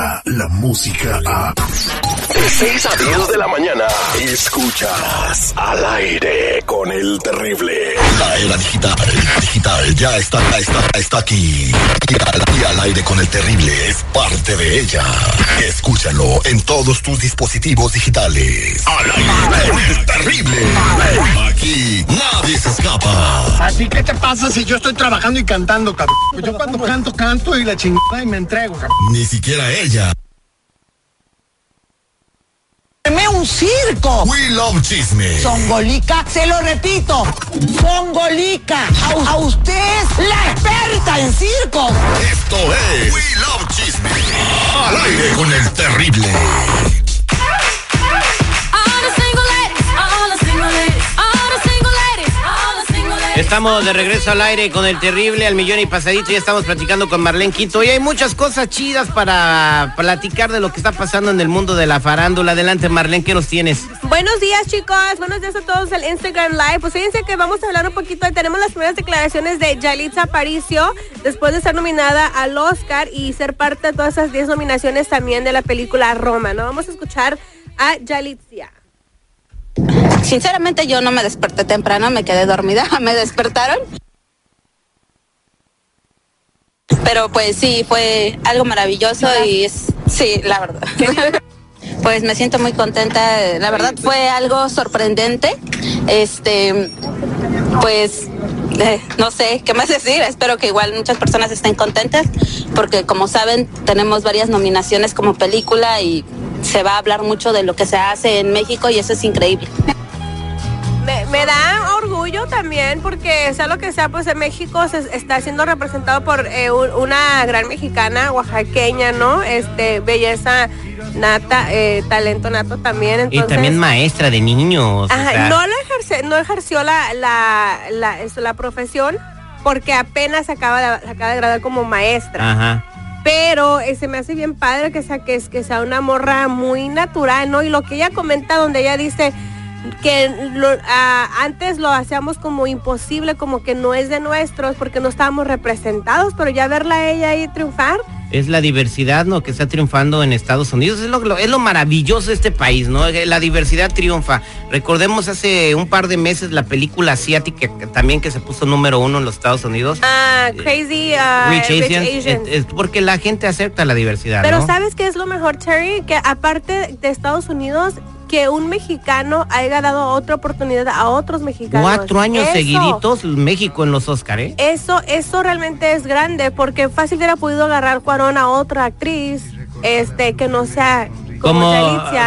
llega la música a... De 6 a 10 de la mañana, escuchas al aire con el terrible. La era digital, digital, ya está, está, está aquí. Y al, y al aire con el terrible es parte de ella. Escúchalo en todos tus dispositivos digitales. Al aire con el terrible. Aquí nadie se escapa. ¿A ti qué te pasa si yo estoy trabajando y cantando, cabrón? Pues yo cuando canto, canto y la chingada y me entrego, cabrón. Ni siquiera ella. ¡Me un circo! We Love Chisme. Songolica, se lo repito, Songolica, a, a usted la experta en circos. Esto es We Love Chisme. Al aire con el terrible. Estamos de regreso al aire con el terrible al millón y pasadito. Ya estamos platicando con Marlene Quinto. Y hay muchas cosas chidas para platicar de lo que está pasando en el mundo de la farándula. Adelante, Marlene, ¿qué nos tienes? Buenos días, chicos. Buenos días a todos el Instagram Live. Pues fíjense que vamos a hablar un poquito. Tenemos las primeras declaraciones de Yalitza Aparicio después de ser nominada al Oscar y ser parte de todas esas 10 nominaciones también de la película Roma. ¿no? Vamos a escuchar a Yalitza. Sinceramente yo no me desperté temprano, me quedé dormida, me despertaron. Pero pues sí, fue algo maravilloso y es, sí, la verdad. Pues me siento muy contenta, la verdad fue algo sorprendente. Este, pues eh, no sé qué más decir, espero que igual muchas personas estén contentas porque como saben tenemos varias nominaciones como película y se va a hablar mucho de lo que se hace en México y eso es increíble. Me, me da orgullo también porque sea lo que sea, pues en México se está siendo representado por eh, un- una gran mexicana, oaxaqueña, ¿no? Este, belleza nata, eh, talento nato también. Y también maestra de niños. o Ajá, sea, no, lo ejerce, no ejerció la, la, la, eso, la profesión porque apenas acaba de, acaba de graduar como maestra. Ajá. Pero eh, se me hace bien padre que sea, que, que sea una morra muy natural, ¿no? Y lo que ella comenta, donde ella dice que lo- ah, antes lo hacíamos como imposible, como que no es de nuestros, porque no estábamos representados, pero ya verla a ella ahí triunfar, Es la diversidad, ¿no? Que está triunfando en Estados Unidos. Es lo, lo- es lo maravilloso de este país, ¿no? Eh, La diversidad triunfa. Recordemos hace un par de meses la película asiática que también que se puso número uno en los Estados Unidos. ah, Crazy ah, Rich Rich Asians. Asians. Es, es porque la gente acepta la diversidad, Pero ¿no? ¿sabes qué es lo mejor, Terry? Que aparte de Estados Unidos, que un mexicano haya dado otra oportunidad a otros mexicanos. Cuatro años Eso- seguiditos México en los Oscar, ¿eh? Eso, eso realmente es grande, porque fácil hubiera podido agarrar Cuarón a otra actriz, este, que no sea como,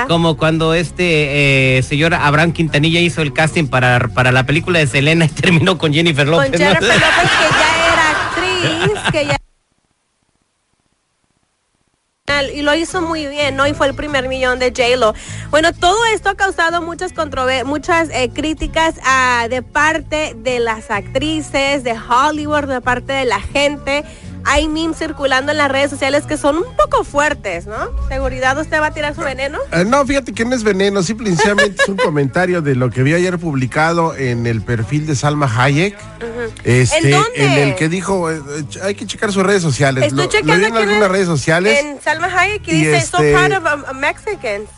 Como, cuando este eh, señor Abraham Quintanilla hizo el casting para, para la película de Selena y terminó con Jennifer López. con ¿no? Jennifer López, que ya era actriz, que ya y lo hizo muy bien, ¿no? Y fue el primer millón de J-Lo. Bueno, todo esto ha causado muchas muchas eh, críticas ah, de parte de las actrices, de Hollywood, de parte de la gente. Hay memes circulando en las redes sociales que son un poco fuertes, ¿no? ¿Seguridad usted va a tirar su veneno? Eh, no, fíjate que no es veneno, simple y sencillamente es un comentario de lo que vi ayer publicado en el perfil de Salma Hayek. Este, ¿En dónde? el que dijo, eh, eh, hay que checar sus redes sociales. Estoy lo, lo checando vi en algunas redes sociales. En Salma Hayek y Y dice, so este- proud of um, Mexicans.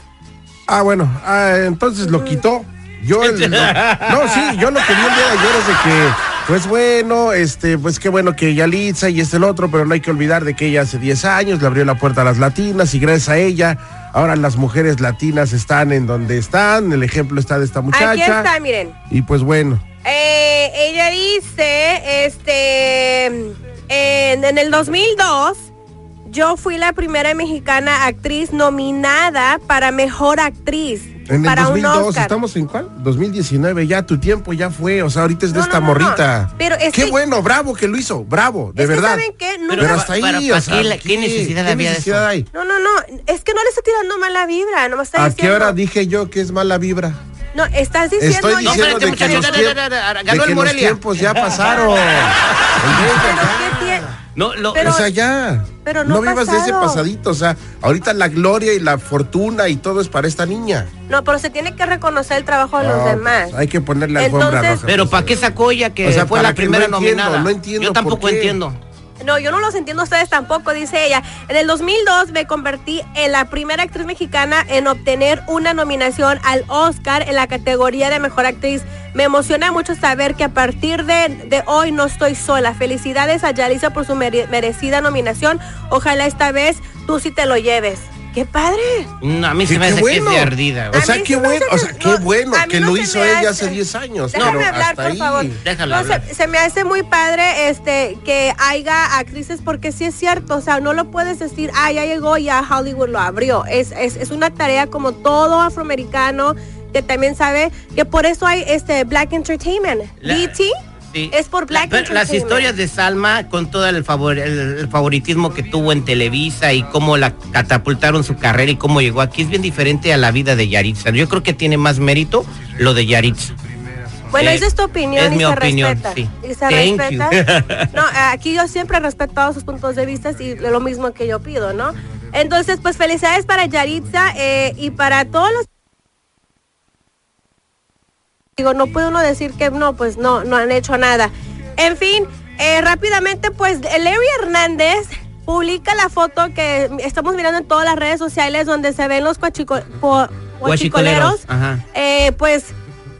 Ah, bueno, ah, entonces lo quitó. Yo, el- lo- no, sí, yo lo que vi el día de ayer es de que, pues bueno, este, pues qué bueno que Yalitza y este el otro, pero no hay que olvidar de que ella hace 10 años le abrió la puerta a las latinas y gracias a ella, ahora las mujeres latinas están en donde están, el ejemplo está de esta muchacha. Aquí está, miren. Y pues bueno, Eh, ella dice, este, en, en el 2002, yo fui la primera mexicana actriz nominada para mejor actriz. En el para un 2002, Oscar. ¿estamos en cuál? 2019, ya tu tiempo ya fue, o sea, ahorita es de No, esta no, no, no. morrita. Pero es qué que- bueno, bravo que lo hizo, bravo, de Es que, verdad. ¿saben qué? No, Pero, no, hasta ahí, para- o para sea, qué la- qué necesidad qué había de necesidad eso? hay? no, no, no, es que no le estoy tirando mala vibra, no me está ¿A diciendo. qué hora dije yo que es mala vibra? No, estás diciendo. Estoy No, diciendo espérate, de que, muchachos, los, tiemp- de que tiempos ya pasaron. Pero. No, lo- Pero- o sea, ya. pero no vivas de ese pasadito. O sea, ahorita la gloria y la fortuna y todo es para esta niña. No, pero se tiene que reconocer el trabajo de los No, demás. pues, hay que ponerle alfombra Entonces- roja. pero pues. ¿para qué sacó ella que O sea, fue para la que primera no entiendo, nominada? no entiendo Yo tampoco por qué. entiendo. No, yo no los entiendo a ustedes tampoco, dice ella. En el 2002 me convertí en la primera actriz mexicana en obtener una nominación al Oscar en la categoría de Mejor Actriz. Me emociona mucho saber que a partir de, de hoy no estoy sola. Felicidades a Yalisa por su mere- merecida nominación. Ojalá esta vez tú sí te lo lleves. ¡Qué padre! No, a mí Sí, se me hace bueno. que es de ardida. O sea, qué se bueno, o sea, qué no, bueno que no lo se hizo ella hace- hace 10 años. Déjame pero hablar, hasta por ahí. favor. Déjala No, se, hablar. se me hace muy padre este que haya actrices porque sí es cierto, o sea, no lo puedes decir, ah, ya llegó, ya Hollywood lo abrió. Es, es, es una tarea como todo afroamericano que también sabe que por eso hay este Black Entertainment. La- BT Sí. es por Black La- pero las historias de Salma con todo el, favor, el, el favoritismo que tuvo en Televisa y cómo la catapultaron su carrera y cómo llegó aquí es bien diferente a la vida de Yaritza. Yo creo que tiene más mérito lo de Yaritza. Bueno, Eh, esa es tu opinión es y mi se opinión, respeta. sí. Y se Thank respeta. you. No, aquí yo siempre he respetado sus puntos de vista y lo mismo que yo pido, ¿no? Entonces, pues felicidades para Yaritza eh, y para todos los digo, no puede uno decir que no, pues no, no han hecho nada. En fin, eh, rápidamente, pues Larry Hernández publica la foto que estamos mirando en todas las redes sociales donde se ven los cuachico- po-. Eh, pues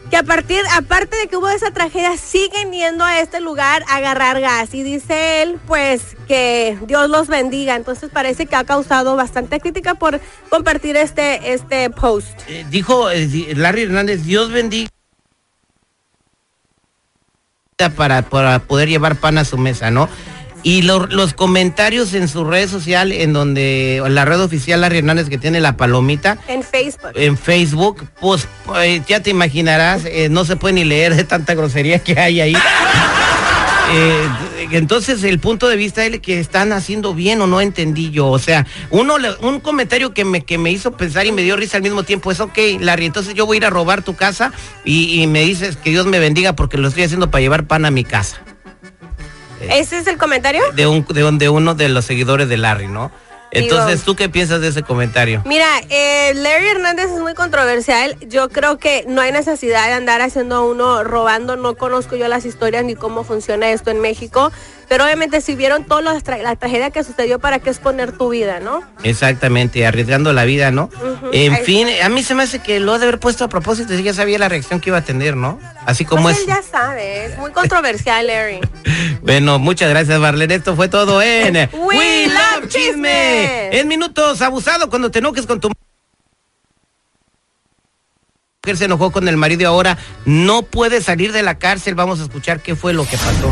que a partir, aparte de que hubo esa tragedia, siguen yendo a este lugar a agarrar gas. Y dice él, pues, que Dios los bendiga. Entonces parece que ha causado bastante crítica por compartir este, este post. Eh, dijo eh, di- Larry Hernández, Dios bendiga para, para poder llevar pan a su mesa, ¿no? Y lo- los comentarios en su red social, en donde en la red oficial Larry Hernández que tiene la palomita, En Facebook. en Facebook, pues eh, ya te imaginarás, eh, no se puede ni leer de tanta grosería que hay ahí. Eh, entonces el punto de vista es que están haciendo bien o no entendí yo. O sea, uno un comentario que me, que me hizo pensar y me dio risa al mismo tiempo es, ok, Larry, entonces yo voy a ir a robar tu casa y, y me dices que Dios me bendiga porque lo estoy haciendo para llevar pan a mi casa. ¿Ese es el comentario? De, un, de, un- de uno de los seguidores de Larry, ¿no? Entonces, ¿tú qué piensas de ese comentario? Mira, eh, Larry Hernández es muy controversial. Yo creo que no hay necesidad de andar haciendo uno robando. No conozco yo las historias ni cómo funciona esto en México. Pero obviamente si vieron toda la, tra- la tragedia que sucedió, ¿para qué exponer tu vida, no? Exactamente, arriesgando la vida, ¿no? En ahí fin, a mí se me hace que lo ha de haber puesto a propósito, ya sabía la reacción que iba a tener, ¿no? Así como Pues es. él ya sabe, es muy controversial, Larry. Bueno, muchas gracias, Marlene. Esto fue todo en We Love Chisme. En minutos, abusado cuando te enojes con tu mujer se enojó con el marido y ahora no puede salir de la cárcel. Vamos a escuchar qué fue lo que pasó.